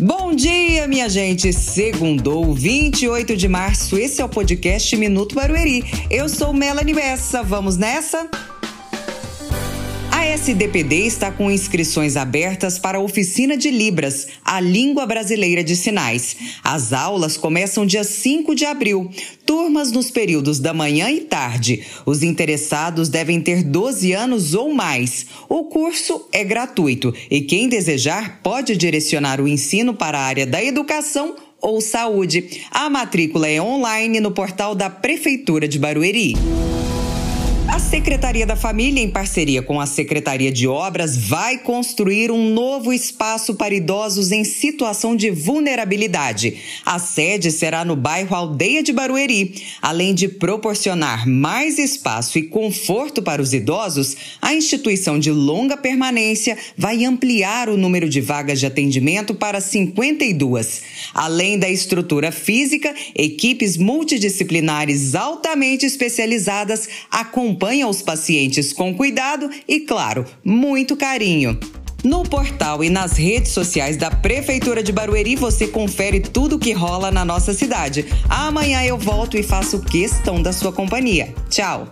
Bom dia, minha gente. Segundou, 28 de março. Esse é o podcast Minuto Barueri. Eu sou Melanie Bessa. Vamos nessa? A SDPD está com inscrições abertas para a oficina de Libras, a língua brasileira de sinais. As aulas começam dia 5 de abril, turmas nos períodos da manhã e tarde. Os interessados devem ter 12 anos ou mais. O curso é gratuito e quem desejar pode direcionar o ensino para a área da educação ou saúde. A matrícula é online no portal da Prefeitura de Barueri. A Secretaria da Família, em parceria com a Secretaria de Obras, vai construir um novo espaço para idosos em situação de vulnerabilidade. A sede será no bairro Aldeia de Barueri. Além de proporcionar mais espaço e conforto para os idosos, a instituição de longa permanência vai ampliar o número de vagas de atendimento para 52. Além da estrutura física, equipes multidisciplinares altamente especializadas acompanham acompanha os pacientes com cuidado e, claro, muito carinho. No portal e nas redes sociais da Prefeitura de Barueri você confere tudo o que rola na nossa cidade. Amanhã eu volto e faço questão da sua companhia. Tchau!